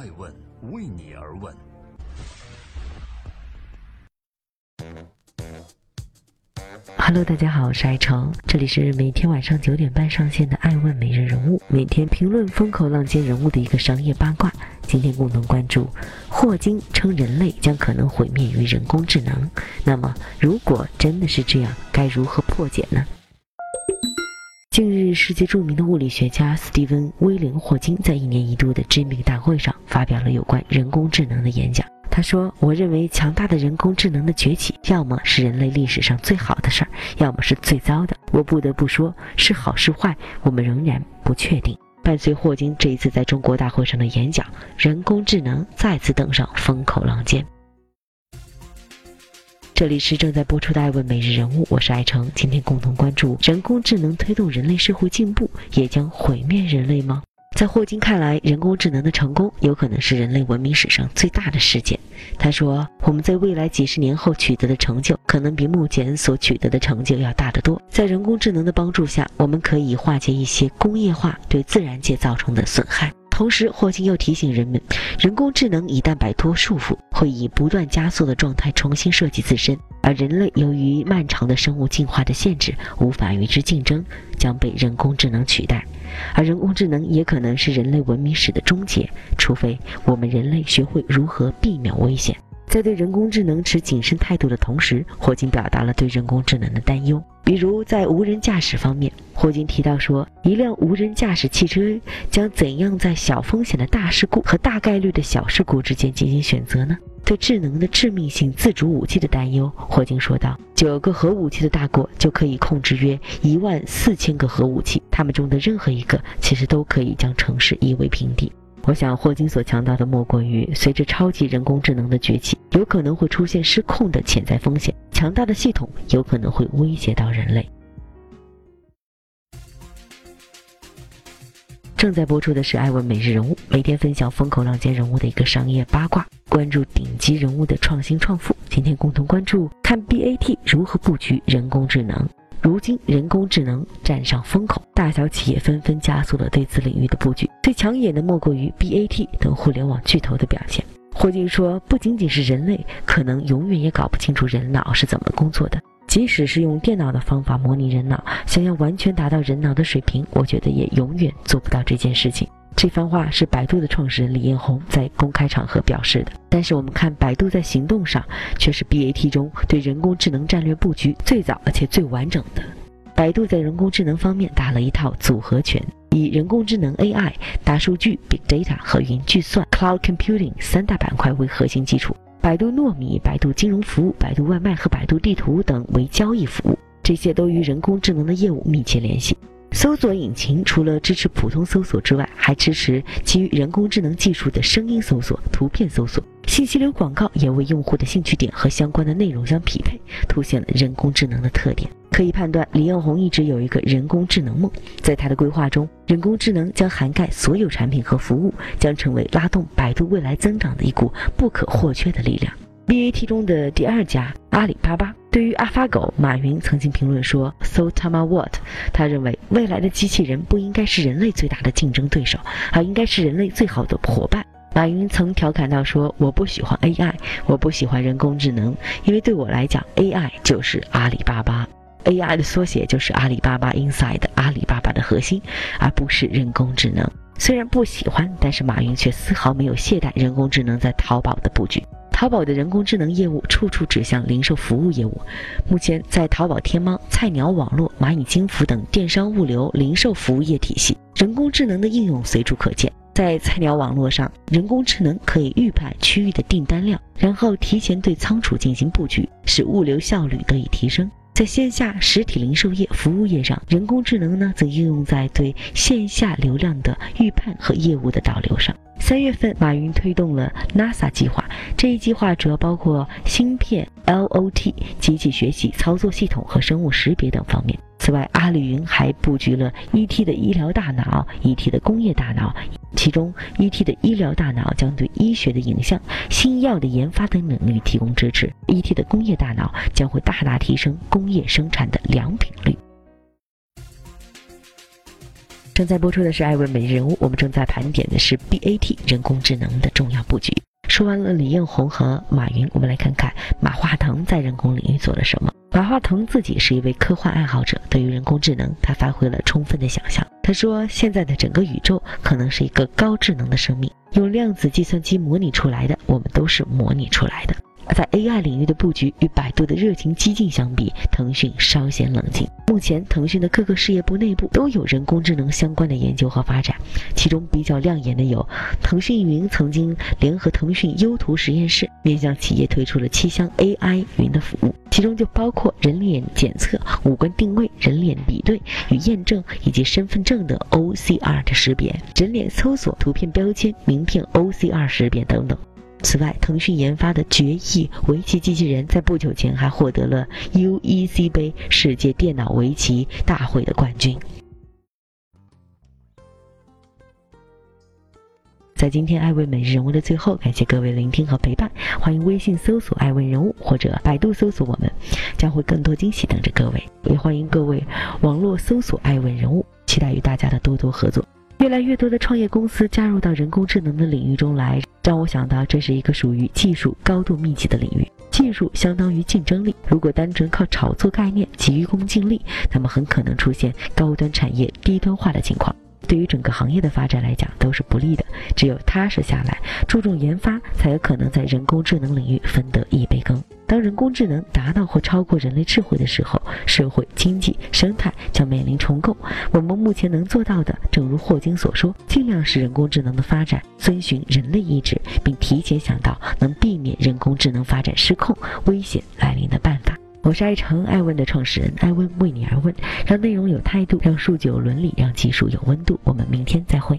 爱问为你而问。Hello，大家好，我是爱成，这里是每天晚上九点半上线的《爱问每日人物》，每天评论风口浪尖人物的一个商业八卦。今天共同关注，霍金称人类将可能毁灭于人工智能。那么，如果真的是这样，该如何破解呢？近日，世界著名的物理学家斯蒂芬·威廉·霍金在一年一度的知名大会上发表了有关人工智能的演讲。他说：“我认为强大的人工智能的崛起，要么是人类历史上最好的事儿，要么是最糟的。我不得不说，是好是坏，我们仍然不确定。”伴随霍金这一次在中国大会上的演讲，人工智能再次登上风口浪尖。这里是正在播出的《爱问每日人物》，我是爱成，今天共同关注：人工智能推动人类社会进步，也将毁灭人类吗？在霍金看来，人工智能的成功有可能是人类文明史上最大的事件。他说：“我们在未来几十年后取得的成就，可能比目前所取得的成就要大得多。在人工智能的帮助下，我们可以化解一些工业化对自然界造成的损害。”同时，霍金又提醒人们，人工智能一旦摆脱束缚，会以不断加速的状态重新设计自身，而人类由于漫长的生物进化的限制，无法与之竞争，将被人工智能取代。而人工智能也可能是人类文明史的终结，除非我们人类学会如何避免危险。在对人工智能持谨慎态度的同时，霍金表达了对人工智能的担忧。比如在无人驾驶方面，霍金提到说，一辆无人驾驶汽车将怎样在小风险的大事故和大概率的小事故之间进行选择呢？对智能的致命性自主武器的担忧，霍金说道：“九个核武器的大国就可以控制约一万四千个核武器，他们中的任何一个其实都可以将城市夷为平地。”我想，霍金所强调的莫过于，随着超级人工智能的崛起，有可能会出现失控的潜在风险，强大的系统有可能会威胁到人类。正在播出的是《艾问每日人物》，每天分享风口浪尖人物的一个商业八卦，关注顶级人物的创新创富。今天共同关注，看 BAT 如何布局人工智能。如今，人工智能站上风口，大小企业纷纷加速了对此领域的布局。最抢眼的莫过于 BAT 等互联网巨头的表现。霍金说：“不仅仅是人类，可能永远也搞不清楚人脑是怎么工作的。即使是用电脑的方法模拟人脑，想要完全达到人脑的水平，我觉得也永远做不到这件事情。”这番话是百度的创始人李彦宏在公开场合表示的。但是我们看百度在行动上，却是 BAT 中对人工智能战略布局最早而且最完整的。百度在人工智能方面打了一套组合拳，以人工智能 AI、大数据 Big Data 和云计算 Cloud Computing 三大板块为核心基础，百度糯米、百度金融服务、百度外卖和百度地图等为交易服务，这些都与人工智能的业务密切联系。搜索引擎除了支持普通搜索之外，还支持基于人工智能技术的声音搜索、图片搜索。信息流广告也为用户的兴趣点和相关的内容相匹配，凸显了人工智能的特点。可以判断，李彦宏一直有一个人工智能梦。在他的规划中，人工智能将涵盖所有产品和服务，将成为拉动百度未来增长的一股不可或缺的力量。BAT 中的第二家阿里巴巴，对于阿发狗，马云曾经评论说：“So Tama what？” 他认为未来的机器人不应该是人类最大的竞争对手，而应该是人类最好的伙伴。马云曾调侃到说：“我不喜欢 AI，我不喜欢人工智能，因为对我来讲，AI 就是阿里巴巴，AI 的缩写就是阿里巴巴 Inside 阿里巴巴的核心，而不是人工智能。虽然不喜欢，但是马云却丝毫没有懈怠人工智能在淘宝的布局。”淘宝的人工智能业务处处指向零售服务业务。目前，在淘宝天猫、菜鸟网络、蚂蚁金服等电商物流零售服务业体系，人工智能的应用随处可见。在菜鸟网络上，人工智能可以预判区域的订单量，然后提前对仓储进行布局，使物流效率得以提升。在线下实体零售业服务业上，人工智能呢，则应用在对线下流量的预判和业务的导流上。三月份，马云推动了 NASA 计划。这一计划主要包括芯片、LOT、机器学习、操作系统和生物识别等方面。此外，阿里云还布局了 ET 的医疗大脑、ET 的工业大脑。其中，ET 的医疗大脑将对医学的影像、新药的研发等领域提供支持；ET 的工业大脑将会大大提升工业生产的良品率。正在播出的是《艾问每日人物》，我们正在盘点的是 BAT 人工智能的重要布局。说完了李彦宏和马云，我们来看看马化腾在人工领域做了什么。马化腾自己是一位科幻爱好者，对于人工智能，他发挥了充分的想象。他说：“现在的整个宇宙可能是一个高智能的生命，用量子计算机模拟出来的，我们都是模拟出来的。”在 AI 领域的布局与百度的热情激进相比，腾讯稍显冷静。目前，腾讯的各个事业部内部都有人工智能相关的研究和发展，其中比较亮眼的有，腾讯云曾经联合腾讯优图实验室，面向企业推出了七项 AI 云的服务，其中就包括人脸检测、五官定位、人脸比对与验证，以及身份证的 OCR 的识别、人脸搜索、图片标签、名片 OCR 识别等等。此外，腾讯研发的决议围棋机器人在不久前还获得了 UEC 杯世界电脑围棋大会的冠军。在今天艾问每日人物的最后，感谢各位聆听和陪伴，欢迎微信搜索“艾问人物”或者百度搜索我们，将会更多惊喜等着各位。也欢迎各位网络搜索“艾问人物”，期待与大家的多多合作。越来越多的创业公司加入到人工智能的领域中来，让我想到这是一个属于技术高度密集的领域。技术相当于竞争力，如果单纯靠炒作概念、急于功近利，那么很可能出现高端产业低端化的情况。对于整个行业的发展来讲都是不利的。只有踏实下来，注重研发，才有可能在人工智能领域分得一杯羹。当人工智能达到或超过人类智慧的时候，社会、经济、生态将面临重构。我们目前能做到的，正如霍金所说，尽量使人工智能的发展遵循人类意志，并提前想到能避免人工智能发展失控、危险来临的办法。我是爱成爱问的创始人，爱问为你而问，让内容有态度，让数据有伦理，让技术有温度。我们明天再会。